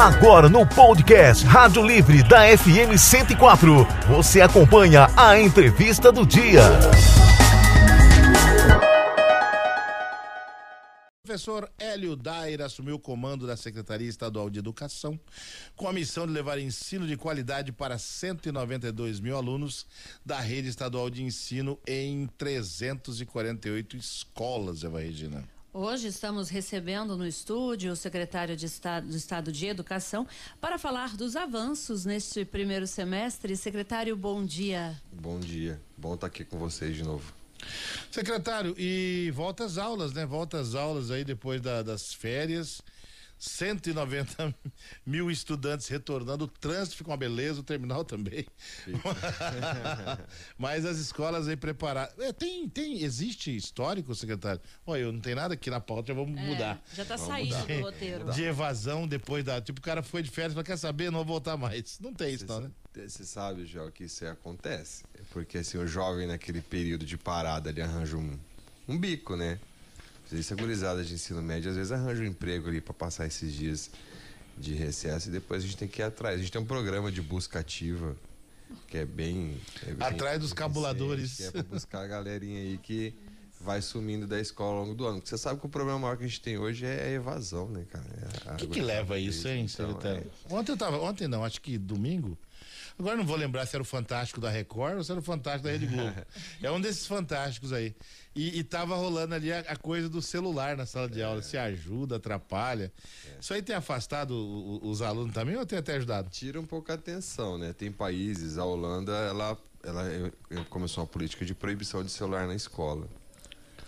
Agora no podcast Rádio Livre da FM 104, você acompanha a entrevista do dia. professor Hélio Dair assumiu o comando da Secretaria Estadual de Educação com a missão de levar ensino de qualidade para 192 mil alunos da rede estadual de ensino em 348 escolas, Eva Regina. Hoje estamos recebendo no estúdio o secretário de Estado, do Estado de Educação para falar dos avanços neste primeiro semestre. Secretário, bom dia. Bom dia. Bom estar aqui com vocês de novo. Secretário, e volta às aulas, né? Volta às aulas aí depois da, das férias. 190 mil estudantes retornando, o trânsito fica uma beleza, o terminal também. Mas as escolas aí preparadas. É, tem, tem, existe histórico, secretário? Olha, eu não tenho nada aqui na pauta, já vamos é, mudar. Já está saindo mudar. do roteiro. De evasão depois da. Tipo, o cara foi de férias, mas quer saber, não vou voltar mais. Não tem isso, não, né? Você sabe, Jó, que isso acontece. Porque assim, o jovem naquele período de parada ele arranja um, um bico, né? É gurizada de ensino médio, às vezes arranja um emprego ali para passar esses dias de recesso e depois a gente tem que ir atrás. A gente tem um programa de busca ativa que é bem. É bem atrás dos cabuladores. Que é pra buscar a galerinha aí que vai sumindo da escola ao longo do ano. Porque você sabe que o problema maior que a gente tem hoje é a evasão, né, cara? O é que, que leva a isso, hein, então, É... Ontem eu tava. Ontem não, acho que domingo. Agora não vou lembrar se era o Fantástico da Record ou se era o Fantástico da Rede Globo. é um desses fantásticos aí. E, e tava rolando ali a, a, coisa do celular na sala de é. aula. Se ajuda, atrapalha. É. Isso aí tem afastado os, os alunos também ou tem até ajudado? Tira um pouco a atenção, né? Tem países, a Holanda, ela, ela começou uma política de proibição de celular na escola.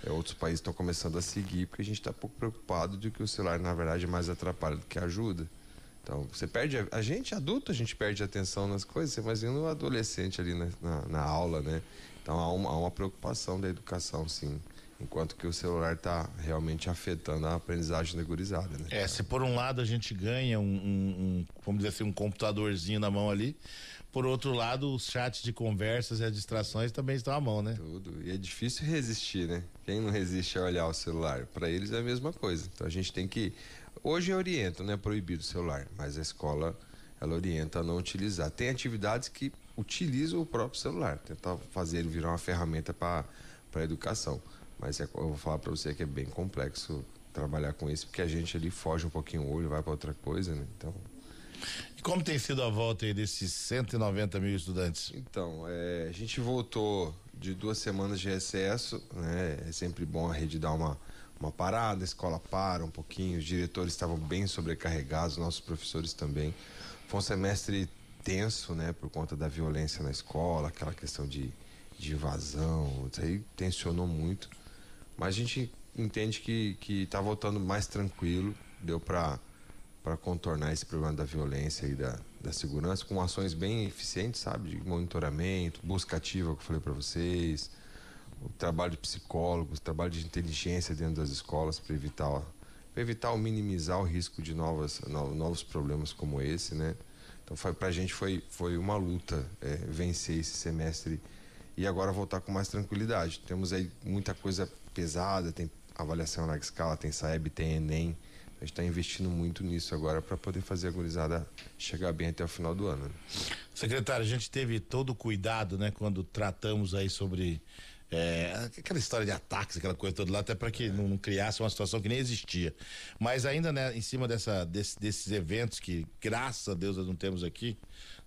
É, outros países estão começando a seguir porque a gente está pouco preocupado de que o celular, na verdade, mais atrapalha do que ajuda. Então, você perde. A, gente, adulto, a gente perde atenção nas coisas, você imagina o adolescente ali na, na, na aula, né? Então, há uma, há uma, preocupação da educação, sim. Enquanto que o celular está realmente afetando a aprendizagem da gurizada, né? É, se por um lado a gente ganha um, um, um vamos dizer assim, um computadorzinho na mão ali, por outro lado, os chats de conversas e as distrações também estão à mão, né? Tudo. E é difícil resistir, né? Quem não resiste a olhar o celular? Para eles é a mesma coisa. Então a gente tem que Hoje orienta, não é proibido o celular, mas a escola ela orienta a não utilizar. Tem atividades que utilizam o próprio celular, tentar fazer ele virar uma ferramenta para a educação. Mas é, eu vou falar para você que é bem complexo trabalhar com isso, porque a gente ali foge um pouquinho o olho, vai para outra coisa, né? Então. E como tem sido a volta aí desses 190 mil estudantes? Então, é, a gente voltou de duas semanas de recesso, né? É sempre bom a rede dar uma uma parada, a escola para um pouquinho, os diretores estavam bem sobrecarregados, nossos professores também. Foi um semestre tenso, né, por conta da violência na escola, aquela questão de, de invasão, isso aí tensionou muito. Mas a gente entende que que está voltando mais tranquilo, deu para para contornar esse problema da violência e da, da segurança com ações bem eficientes, sabe, de monitoramento, busca ativa que eu falei para vocês, o trabalho de psicólogos, o trabalho de inteligência dentro das escolas para evitar, para evitar ou minimizar o risco de novas, novos problemas como esse, né? Então para a gente foi, foi uma luta é, vencer esse semestre e agora voltar com mais tranquilidade. Temos aí muita coisa pesada, tem avaliação na escala, tem SAEB, tem Enem. A gente está investindo muito nisso agora para poder fazer a gurizada chegar bem até o final do ano. Né? Secretário, a gente teve todo o cuidado, né, quando tratamos aí sobre é, aquela história de ataques, aquela coisa toda lá, até para que não, não, criasse uma situação que nem existia. Mas ainda, né, em cima dessa, desse, desses eventos que, graças a Deus, nós não temos aqui,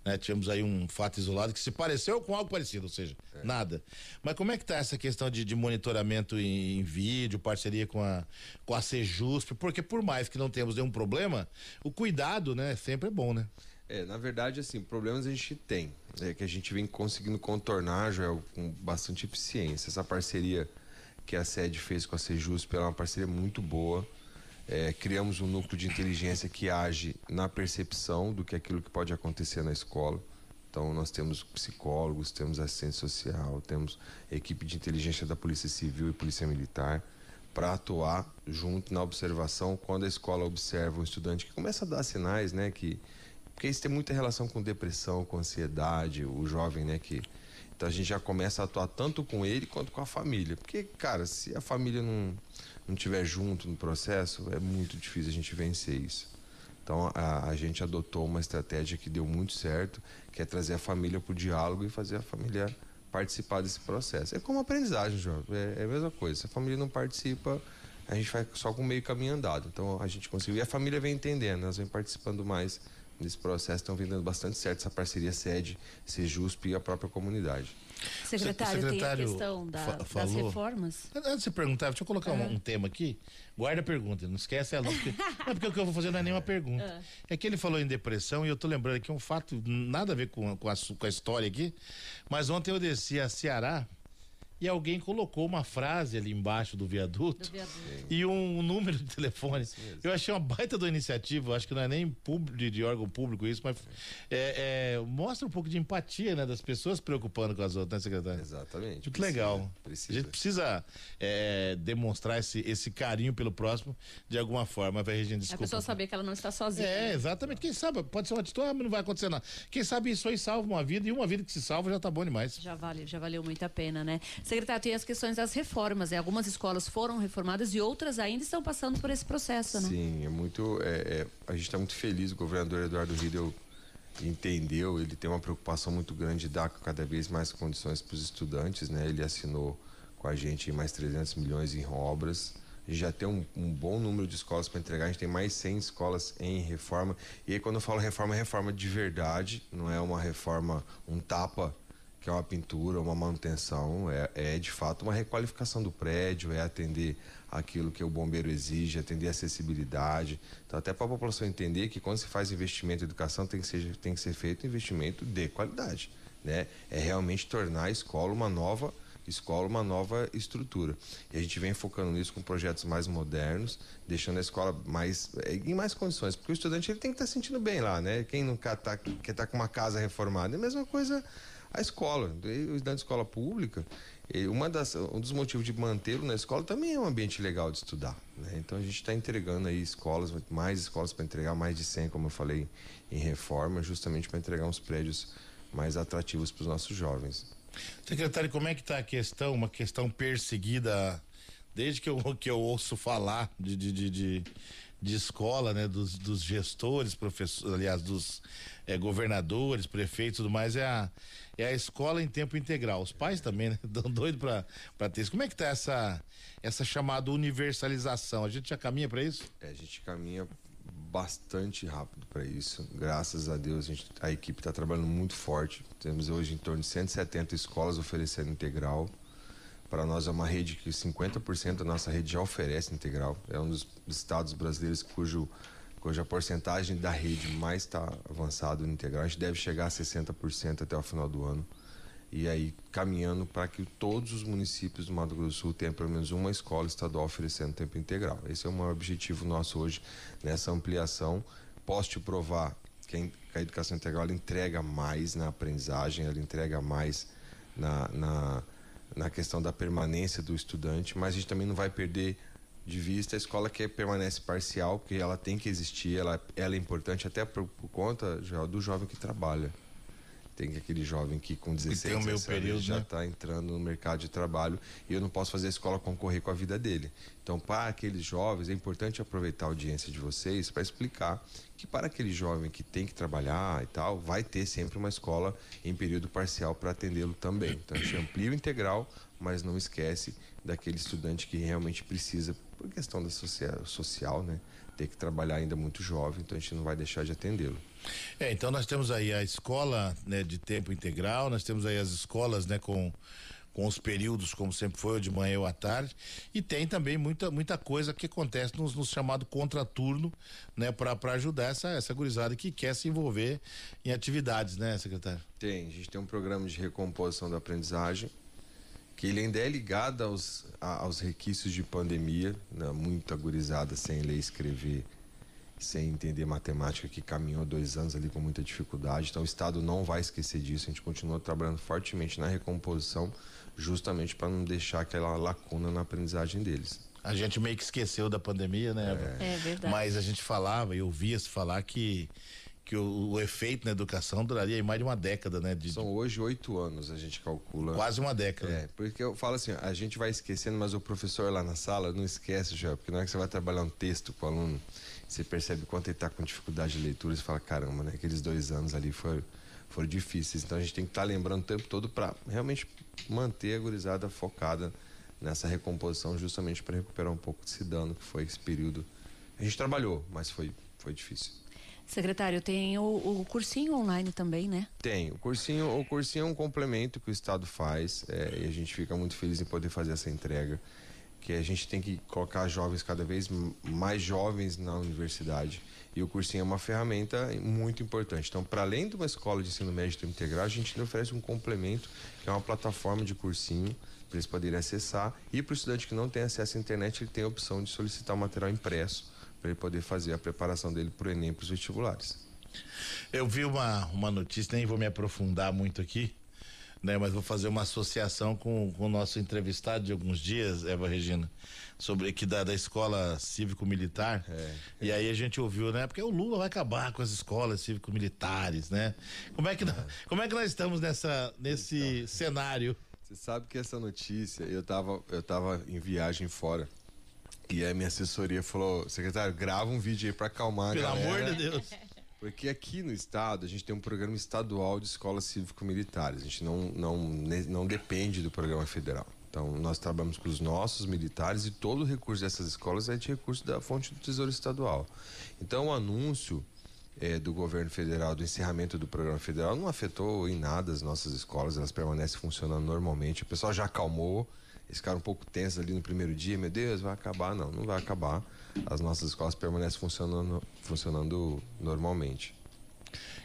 né, tivemos aí um fato isolado que se pareceu com algo parecido, ou seja, é. nada. Mas como é que tá essa questão de, de monitoramento em, em, vídeo, parceria com a, com a Sejusp? Porque por mais que não temos nenhum problema, o cuidado, né, sempre é bom, né? É, na verdade, assim, problemas a gente tem, é, que a gente vem conseguindo contornar, Joel, com bastante eficiência. Essa parceria que a sede fez com a Sejusp é uma parceria muito boa. É, criamos um núcleo de inteligência que age na percepção do que é aquilo que pode acontecer na escola. Então, nós temos psicólogos, temos assistente social, temos equipe de inteligência da Polícia Civil e Polícia Militar para atuar junto na observação quando a escola observa um estudante que começa a dar sinais, né, que porque isso tem muita relação com depressão, com ansiedade, o jovem, né, que então a gente já começa a atuar tanto com ele quanto com a família. Porque, cara, se a família não não tiver junto no processo, é muito difícil a gente vencer isso. Então a, a gente adotou uma estratégia que deu muito certo, que é trazer a família para o diálogo e fazer a família participar desse processo. É como aprendizagem, João. É, é, a mesma coisa. Se a família não participa, a gente vai só com meio caminho andado. Então a gente conseguiu. E a família vem entendendo, elas vêm participando mais nesse processo, estão vindo bastante certo essa parceria sede, Sejusp e a própria comunidade. Secretário, secretário tem a questão da, das reformas? Antes de você perguntar, deixa eu colocar uhum. um, um, tema aqui. Guarda a pergunta, não esquece ela. Porque, não, porque o que eu vou fazer não é nenhuma pergunta. Uhum. É que ele falou em depressão e eu tô lembrando aqui um fato, nada a ver com, com, a, com a história aqui, mas ontem eu desci a Ceará e alguém colocou uma frase ali embaixo do viaduto, do viaduto. e um, um, número de telefone. Eu achei uma baita da iniciativa, acho que não é nem público, de, de órgão público isso, mas é, é, mostra um pouco de empatia né, das pessoas se preocupando com as outras, né, secretário? Exatamente. Muito precisa, legal. Precisa. A gente precisa é, demonstrar esse, esse carinho pelo próximo de alguma forma, vai gente desculpa. A pessoa saber que ela não está sozinha. É, exatamente. Quem sabe, pode ser uma atitude, ah, não vai acontecer nada. Quem sabe isso aí salva uma vida e uma vida que se salva já tá bom demais. Já vale, já valeu muito a pena, né? Secretário, tem as questões das reformas. Né? Algumas escolas foram reformadas e outras ainda estão passando por esse processo, né? Sim, é muito. É, é, a gente está muito feliz. O governador Eduardo Riedel entendeu, ele tem uma preocupação muito grande de dar cada vez mais condições para os estudantes, né? Ele assinou com a gente mais 300 milhões em obras. A gente já tem um, um bom número de escolas para entregar, a gente tem mais 100 escolas em reforma. E aí, quando eu falo reforma, é reforma de verdade, não é uma reforma, um tapa que é uma pintura, uma manutenção, é, é de fato uma requalificação do prédio, é atender aquilo que o bombeiro exige, atender acessibilidade. Então, até para a população entender que quando se faz investimento em educação tem que ser, tem que ser feito investimento de qualidade. Né? É realmente tornar a escola uma nova escola uma nova estrutura. E a gente vem focando nisso com projetos mais modernos, deixando a escola mais em mais condições, porque o estudante ele tem que estar tá sentindo bem lá, né? Quem nunca tá, quer estar tá com uma casa reformada, é a mesma coisa a escola. O estudante de escola pública, uma das, um dos motivos de mantê-lo na escola também é um ambiente legal de estudar. Né? Então a gente está entregando aí escolas, mais escolas para entregar, mais de 100, como eu falei, em reforma, justamente para entregar uns prédios mais atrativos para os nossos jovens. Secretário, como é que está a questão, uma questão perseguida desde que eu, que eu ouço falar de, de, de, de de escola, né, dos, dos gestores, professores, aliás, dos é, governadores, prefeitos tudo mais, é a, é a escola em tempo integral. Os pais também, né, dão doido para ter isso. Como é que tá essa, essa chamada universalização? A gente já caminha para isso? É, a gente caminha bastante rápido para isso. Graças a Deus, a, gente, a equipe está trabalhando muito forte. Temos hoje em torno de 170 escolas oferecendo integral. Para nós é uma rede que 50% da nossa rede já oferece integral. É um dos estados brasileiros cujo cuja porcentagem da rede mais está avançado no integral. A gente deve chegar a 60% até o final do ano. E aí caminhando para que todos os municípios do Mato Grosso do Sul tenham pelo menos uma escola estadual oferecendo tempo integral. Esse é o maior objetivo nosso hoje nessa ampliação. Posso te provar que a educação integral entrega mais na aprendizagem, ela entrega mais na, na na questão da permanência do estudante, mas a gente também não vai perder de vista a escola que permanece parcial, porque ela tem que existir, ela, ela é importante até por, por conta já, do jovem que trabalha. Tem aquele jovem que com 16 anos meu período, já está né? entrando no mercado de trabalho e eu não posso fazer a escola concorrer com a vida dele. Então, para aqueles jovens, é importante aproveitar a audiência de vocês para explicar que para aquele jovem que tem que trabalhar e tal, vai ter sempre uma escola em período parcial para atendê-lo também. Então, a gente amplia o integral, mas não esquece daquele estudante que realmente precisa, por questão da social, social né? Ter que trabalhar ainda muito jovem, então a gente não vai deixar de atendê-lo. É, então nós temos aí a escola né, de tempo integral, nós temos aí as escolas né, com com os períodos, como sempre foi, de manhã ou à tarde, e tem também muita, muita coisa que acontece nos, nos chamado contraturno, né, para ajudar essa, essa gurizada que quer se envolver em atividades, né, secretário? Tem, a gente tem um programa de recomposição da aprendizagem, que ele ainda é ligado aos, a, aos requisitos de pandemia, né, muita gurizada sem ler e escrever sem entender matemática, que caminhou dois anos ali com muita dificuldade. Então, o Estado não vai esquecer disso. A gente continua trabalhando fortemente na recomposição, justamente para não deixar aquela lacuna na aprendizagem deles. A gente meio que esqueceu da pandemia, né? É, é verdade. Mas a gente falava e ouvia-se falar que que o, o, efeito na educação duraria mais de uma década, né? De, São hoje oito anos, a gente calcula. Quase uma década. É, porque eu falo assim, a gente vai esquecendo, mas o professor lá na sala não esquece já, porque na hora que você vai trabalhar um texto com o aluno você percebe quanto ele está com dificuldade de leitura, você fala, caramba, né? Aqueles dois anos ali foram, foram difíceis. Então a gente tem que estar tá lembrando o tempo todo para realmente manter a gurizada focada nessa recomposição, justamente para recuperar um pouco desse dano que foi esse período. A gente trabalhou, mas foi, foi difícil. Secretário, tem o, o, cursinho online também, né? Tem. O cursinho, o cursinho é um complemento que o Estado faz é, e a gente fica muito feliz em poder fazer essa entrega. Que a gente tem que colocar jovens cada vez mais jovens na universidade. E o cursinho é uma ferramenta muito importante. Então, para além de uma escola de ensino médio integral, a gente oferece um complemento, que é uma plataforma de cursinho, para eles poderem acessar. E para o estudante que não tem acesso à internet, ele tem a opção de solicitar o material impresso para ele poder fazer a preparação dele para o Enem para os vestibulares. Eu vi uma, uma notícia, nem vou me aprofundar muito aqui, né? Mas vou fazer uma associação com, com o nosso entrevistado de alguns dias, Eva Regina, sobre que da, da escola cívico-militar. É, e aí a gente ouviu, né? Porque o Lula vai acabar com as escolas cívico-militares, né? Como é que, é. como é que nós estamos nessa, nesse então, cenário? Você sabe que essa notícia, eu estava eu tava em viagem fora. E a minha assessoria falou, secretário, grava um vídeo aí para acalmar Pelo a galera. Pelo amor de Deus. Porque aqui no estado a gente tem um programa estadual de escolas cívico-militares. A gente não, não, não depende do programa federal. Então nós trabalhamos com os nossos militares e todo o recurso dessas escolas é de recurso da fonte do Tesouro Estadual. Então o anúncio é, do governo federal do encerramento do programa federal não afetou em nada as nossas escolas, elas permanecem funcionando normalmente. O pessoal já acalmou eles ficaram um pouco tensos ali no primeiro dia, meu Deus, vai acabar. Não, não vai acabar. As nossas escolas permanecem funcionando, funcionando normalmente.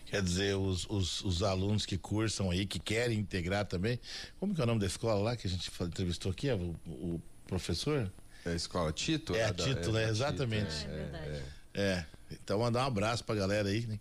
Quer dizer, os, os, os, alunos que cursam aí, que querem integrar também. Como que é o nome da escola lá que a gente entrevistou aqui? O, o professor? É a escola Tito? É, a Tito, é, né? Exatamente. Tito, é, é, verdade. É. Então mandar um abraço pra galera aí, né?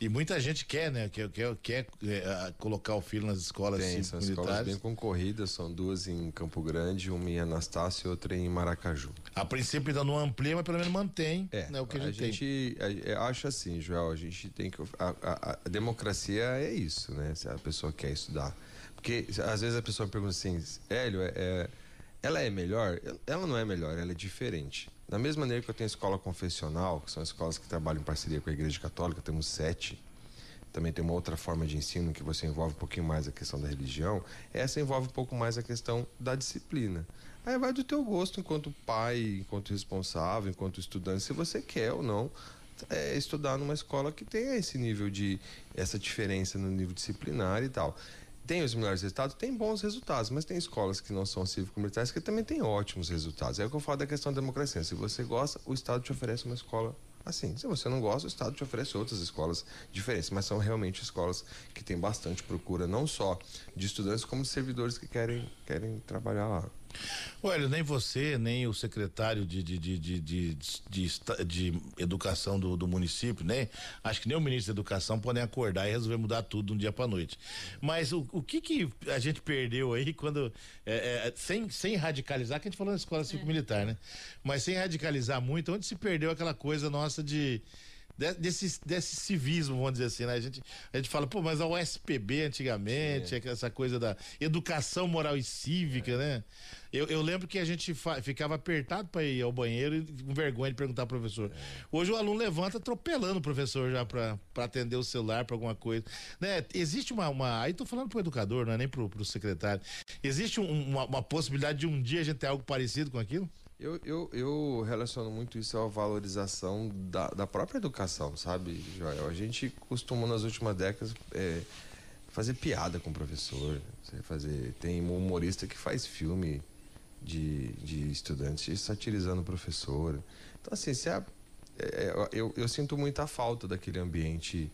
E muita gente quer, né? Quer, quer, quer é, colocar o filho nas escolas Tem, são escolas bem concorridas, são duas em Campo Grande, uma em Anastácio e outra em Maracaju. A princípio ainda não amplia, mas pelo menos mantém é, né, o que a gente, a gente tem. Eu acho assim, Joel, a gente tem que. A, a, a, democracia é isso, né? Se a pessoa quer estudar. Porque às vezes a pessoa pergunta assim, Hélio, é, é ela é melhor? Ela não é melhor, ela é diferente. Da mesma maneira que eu tenho escola confessional, que são escolas que trabalham em parceria com a Igreja Católica, temos sete. Também tem uma outra forma de ensino que você envolve um pouquinho mais a questão da religião. Essa envolve um pouco mais a questão da disciplina. Aí vai do teu gosto enquanto pai, enquanto responsável, enquanto estudante, se você quer ou não é, estudar numa escola que tenha esse nível de essa diferença no nível disciplinar e tal tem os melhores resultados, tem bons resultados, mas tem escolas que não são cívico-militares que também têm ótimos resultados. É o que eu falo da questão da democracia. Se você gosta, o Estado te oferece uma escola assim. Se você não gosta, o Estado te oferece outras escolas diferentes, mas são realmente escolas que têm bastante procura, não só de estudantes, como de servidores que querem, querem trabalhar lá. Olha, nem você, nem o secretário de, de, de, de, de, educação do, do, município, nem acho que nem o ministro da educação podem acordar e resolver mudar tudo de um dia para noite. Mas o, o que que a gente perdeu aí quando é, é, sem, sem radicalizar, que a gente falou na escola civil militar, né? Mas sem radicalizar muito, onde se perdeu aquela coisa nossa de desse, desse civismo, vamos dizer assim, né? A gente, a gente fala, pô, mas a USPB antigamente, Sim. essa coisa da educação moral e cívica, é. né? Eu, eu lembro que a gente ficava apertado para ir ao banheiro e com vergonha de perguntar ao professor. É. Hoje o aluno levanta atropelando o professor já para atender o celular para alguma coisa. Né? Existe uma, uma. Aí tô falando pro educador, não é nem pro, pro secretário. Existe um, uma, uma possibilidade de um dia a gente ter algo parecido com aquilo? Eu, eu, eu relaciono muito isso à valorização da, da própria educação, sabe, Joel? A gente costuma nas últimas décadas é, fazer piada com o professor. Fazer, tem um humorista que faz filme de, de estudantes satirizando o professor. Então, assim, se a, é, eu, eu sinto muita falta daquele ambiente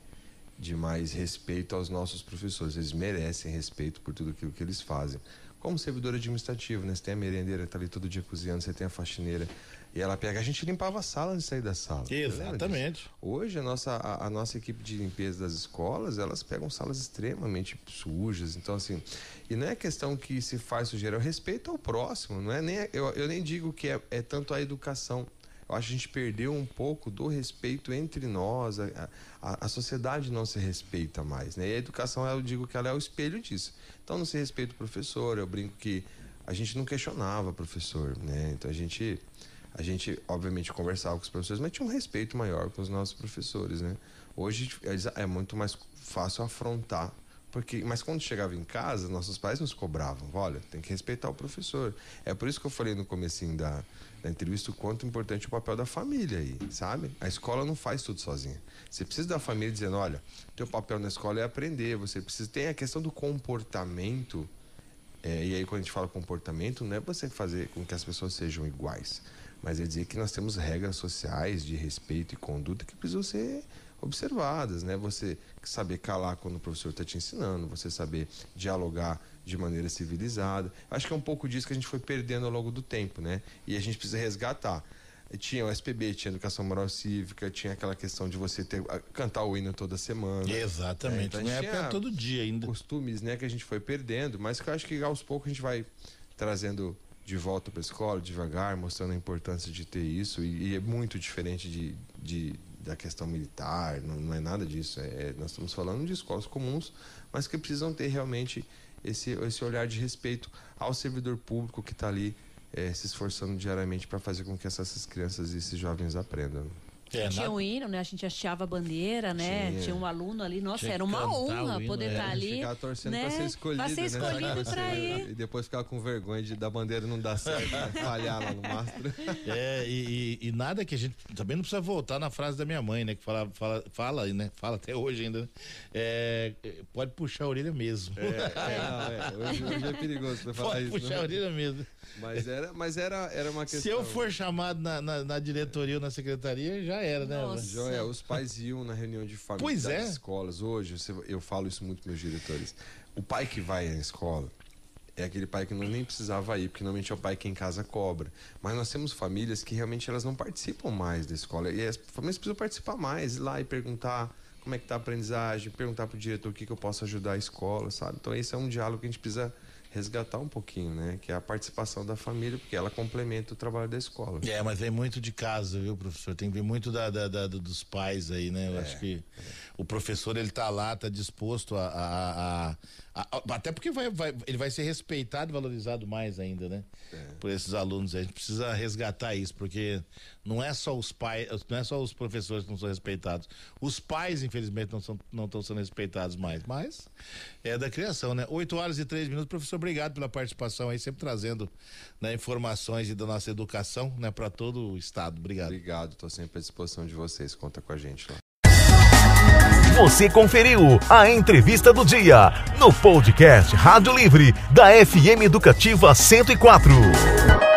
de mais respeito aos nossos professores. Eles merecem respeito por tudo aquilo que eles fazem como servidor administrativo, né? Você tem a merendeira que tá ali todo dia cozinhando, você tem a faxineira. E ela pega, a gente limpava a sala de sair da sala. Exatamente. Hoje a nossa, a, a, nossa equipe de limpeza das escolas, elas pegam salas extremamente sujas. Então, assim, e não é questão que se faz sujeira, é o respeito ao próximo, não é nem. Eu, eu nem digo que é, é tanto a educação eu acho que a gente perdeu um pouco do respeito entre nós, a, a, a, sociedade não se respeita mais, né? E a educação, eu digo que ela é o espelho disso. Então não se respeita o professor, eu brinco que a gente não questionava professor, né? Então a gente a gente, obviamente, conversava com os professores, mas tinha um respeito maior com os nossos professores, né? Hoje é muito mais fácil afrontar porque, mas quando chegava em casa, nossos pais nos cobravam, olha, tem que respeitar o professor. É por isso que eu falei no comecinho da, da entrevista o quanto importante o papel da família aí, sabe? A escola não faz tudo sozinha. Você precisa da família dizendo, olha, teu papel na escola é aprender, você precisa tem a questão do comportamento. É, e aí quando a gente fala comportamento, não é você fazer com que as pessoas sejam iguais, mas é dizer que nós temos regras sociais de respeito e conduta que precisam ser observadas, né? Você saber calar quando o professor está te ensinando, você saber dialogar de maneira civilizada. Acho que é um pouco disso que a gente foi perdendo ao longo do tempo, né? E a gente precisa resgatar. Tinha o SPB, tinha Educação Moral Cívica, tinha aquela questão de você ter, cantar o hino toda semana. Exatamente. É, então, época todo dia ainda. Costumes, né, que a gente foi perdendo, mas que eu acho que aos poucos a gente vai trazendo de volta para a escola, devagar, mostrando a importância de ter isso. E, e é muito diferente de, de da questão militar, não, não é nada disso. É, é, nós estamos falando de escolas comuns, mas que precisam ter realmente esse, esse olhar de respeito ao servidor público que está ali é, se esforçando diariamente para fazer com que essas crianças e esses jovens aprendam. É, tinha nada... um hino, né? A gente hasteava a bandeira, né? Tinha, tinha um aluno ali. Nossa, tinha era uma honra hino, poder estar é. tá ali. Ficar torcendo né? pra ser escolhido, pra ser escolhido né? pra ir. E depois ficar com vergonha de da bandeira não dar certo, né? falhar lá no mastro. É, e, e, e, nada que a gente também não precisa voltar na frase da minha mãe, né? Que fala, fala, fala né? Fala até hoje ainda. Né? É, pode puxar a orelha mesmo. É, é, não, é. Hoje, hoje, é perigoso pra falar pode isso. Pode puxar não. a orelha mesmo. Mas era, mas era, era uma questão. Se eu for chamado na, na, na diretoria ou na secretaria, já era, né? Nossa. Joia, os pais iam na reunião de família pois das é. escolas. Hoje, eu falo isso muito para meus diretores. O pai que vai à escola é aquele pai que não nem precisava ir, porque normalmente é o pai que em casa cobra. Mas nós temos famílias que realmente elas não participam mais da escola. E as famílias precisam participar mais, ir lá e perguntar como é que tá a aprendizagem, perguntar pro diretor o que, que eu posso ajudar a escola, sabe? Então esse é um diálogo que a gente precisa resgatar um pouquinho, né? Que é a participação da família, porque ela complementa o trabalho da escola. É, mas vem muito de casa, viu, professor? Tem que vir muito da, da, da dos pais aí, né? Eu é, acho que é. o professor, ele tá lá, tá disposto a, a, a, a até porque vai, vai, ele vai ser respeitado e valorizado mais ainda, né? É. Por esses alunos. A gente precisa resgatar isso, porque não é só os pais, não é só os professores que não são respeitados. Os pais, infelizmente, não, são, não estão sendo respeitados mais. Mas é da criação, né? 8 horas e 3 minutos, professor obrigado pela participação aí, sempre trazendo né, informações da nossa educação né, para todo o estado. Obrigado. Obrigado, estou sempre à disposição de vocês. Conta com a gente lá. Você conferiu a entrevista do dia no podcast Rádio Livre da FM Educativa 104.